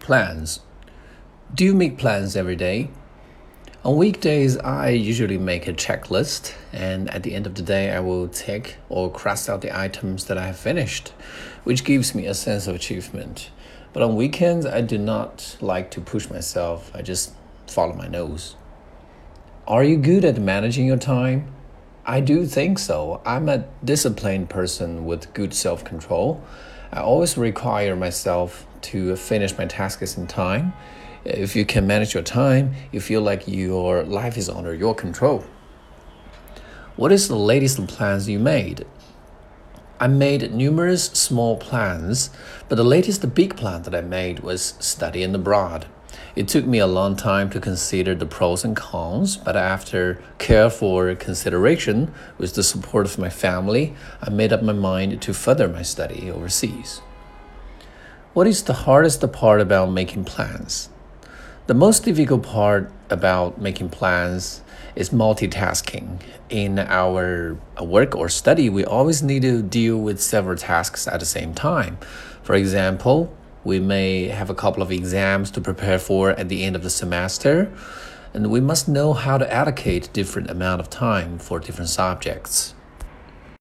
Plans. Do you make plans every day? On weekdays, I usually make a checklist, and at the end of the day, I will tick or cross out the items that I have finished, which gives me a sense of achievement. But on weekends, I do not like to push myself, I just follow my nose. Are you good at managing your time? I do think so. I'm a disciplined person with good self control. I always require myself to finish my tasks in time. If you can manage your time, you feel like your life is under your control. What is the latest plans you made? I made numerous small plans, but the latest big plan that I made was studying abroad. It took me a long time to consider the pros and cons, but after careful consideration, with the support of my family, I made up my mind to further my study overseas. What is the hardest part about making plans? The most difficult part about making plans is multitasking. In our work or study, we always need to deal with several tasks at the same time. For example, we may have a couple of exams to prepare for at the end of the semester, and we must know how to allocate different amount of time for different subjects.